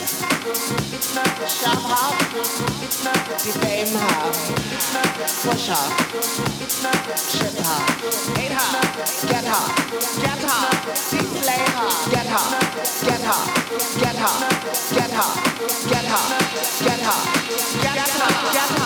It's not the sham house, it's not the fame house, it's not the push house, it's not the shit house, hate house, get hot, get hot, people lay hot, get hot, get hot, get hot, get hot, get hot, get hot, get hot, get hot, get hot.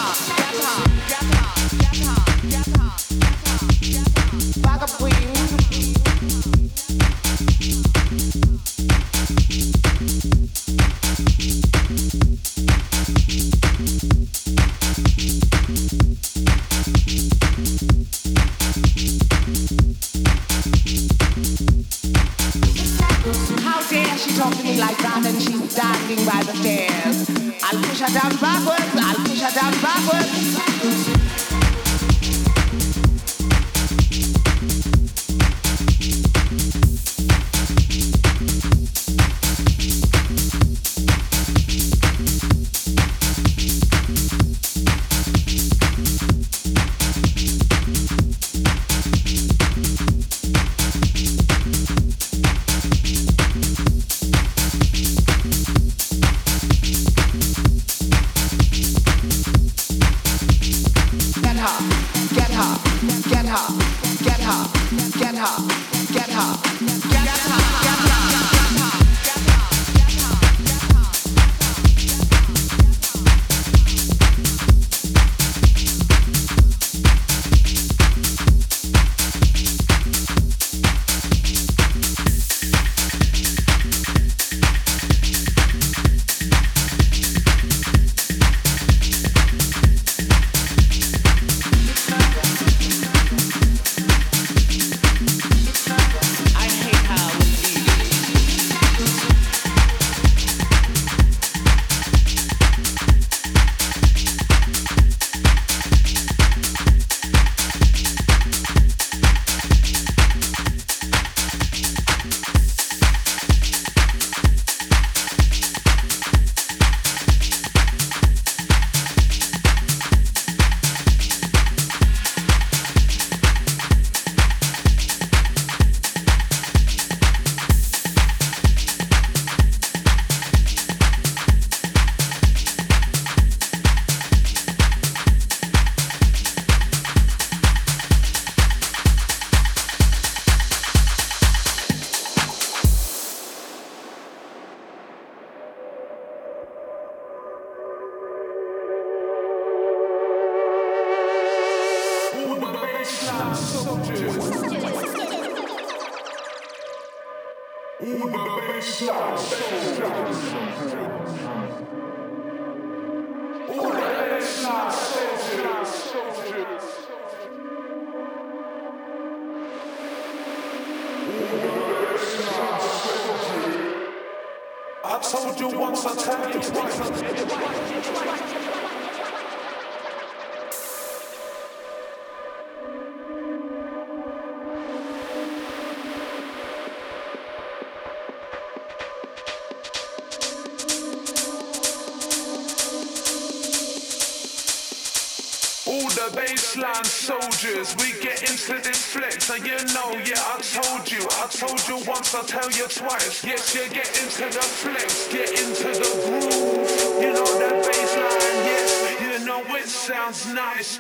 Soldiers, we get into the flex. And you know, yeah, I told you. I told you once, I'll tell you twice. Yes, you get into the flex, get into the groove. You know that bassline, yes. You know it sounds nice.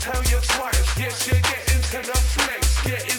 tell you twice. Yes, you're getting to the flex, getting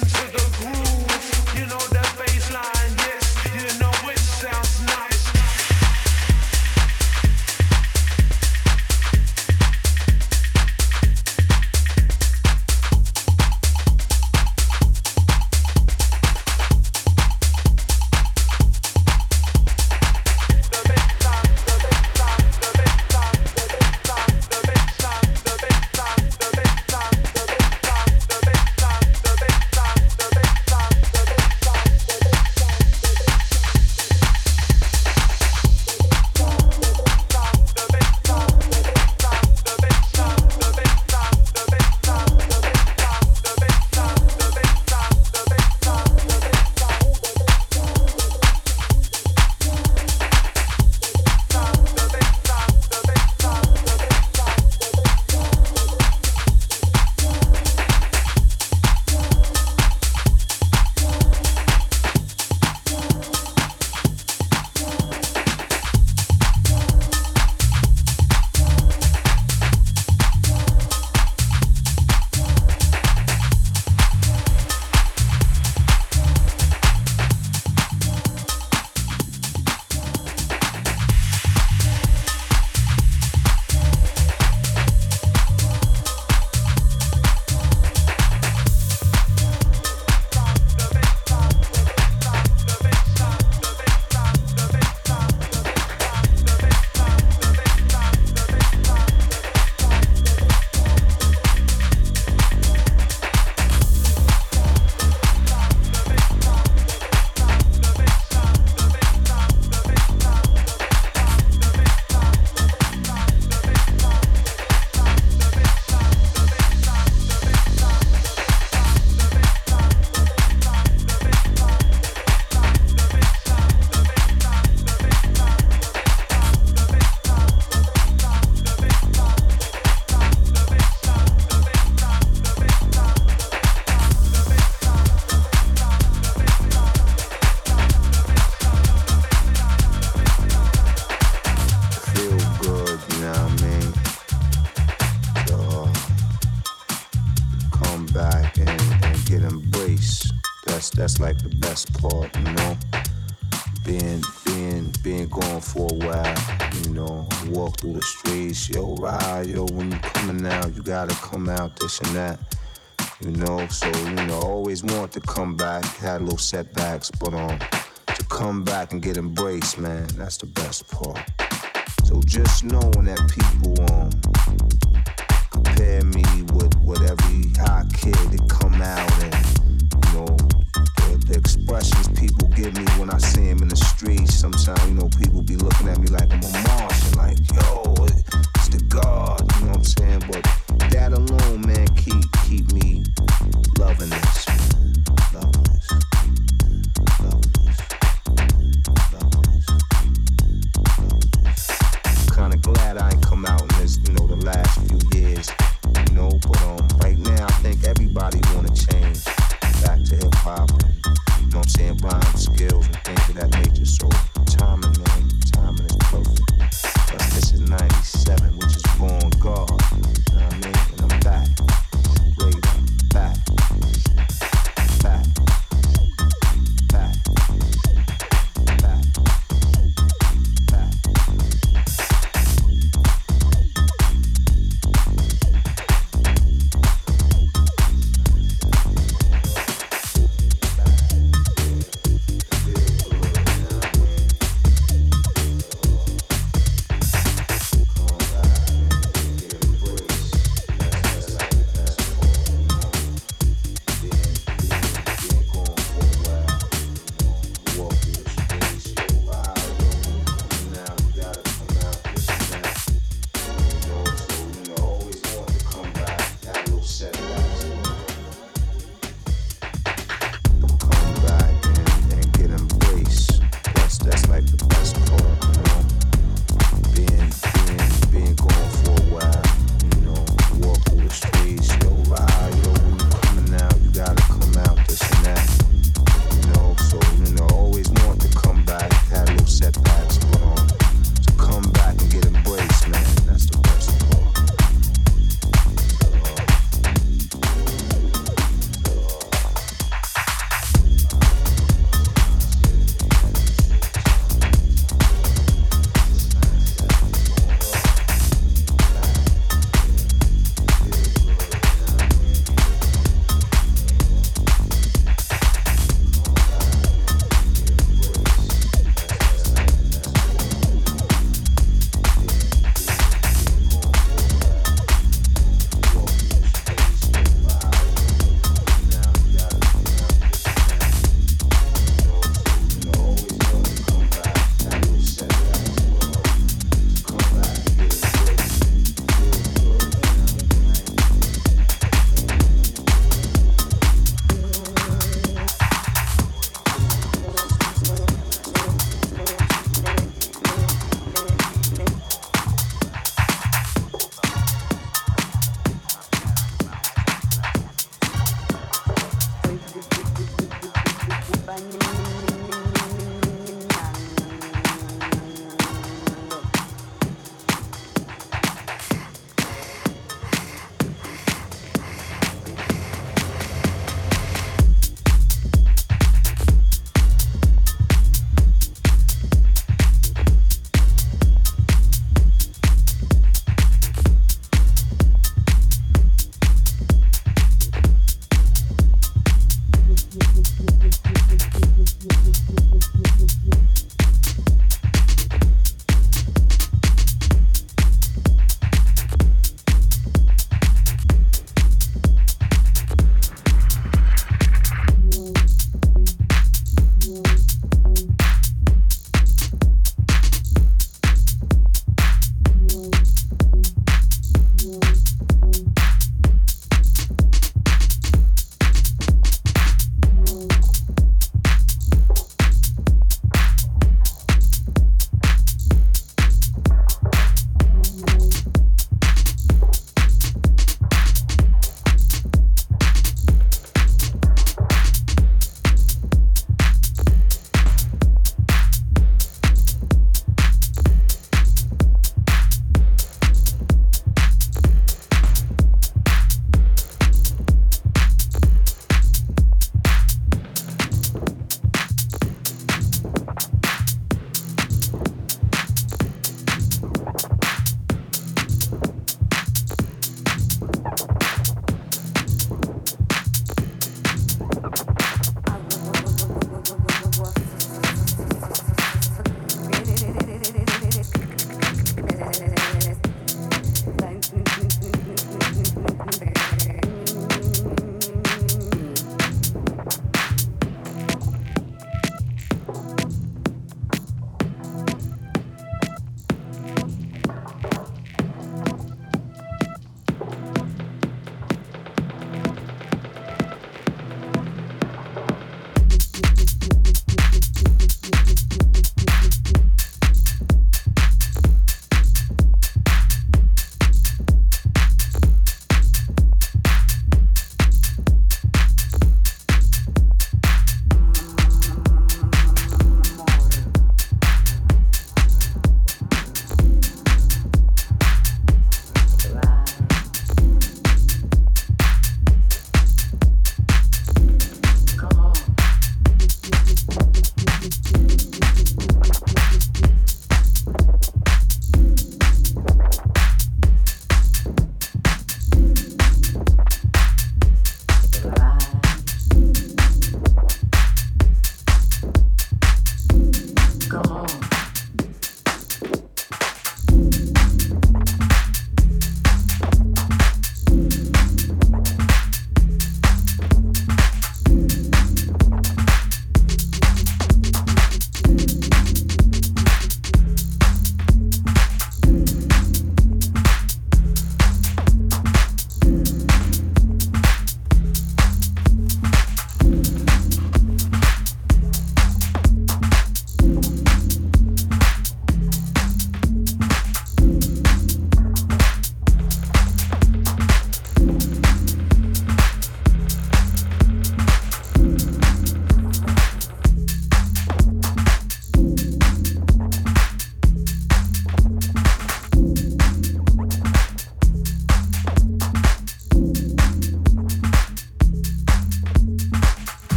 this and that. You know, so you know, always want to come back, had a little setbacks, but um, to come back and get embraced, man, that's the best part. So just knowing that people um compare me with whatever hot kid that come out and you know the, expressions people give me when I see them in the streets. Sometimes you know people be looking at me like I'm a Martian, like yo,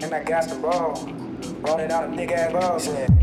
And I got the ball, roll it out a nigga ass roll.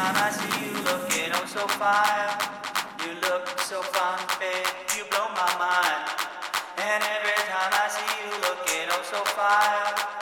time I see you looking oh so fire. You look so fine, babe, you blow my mind. And every time I see you looking oh so fire.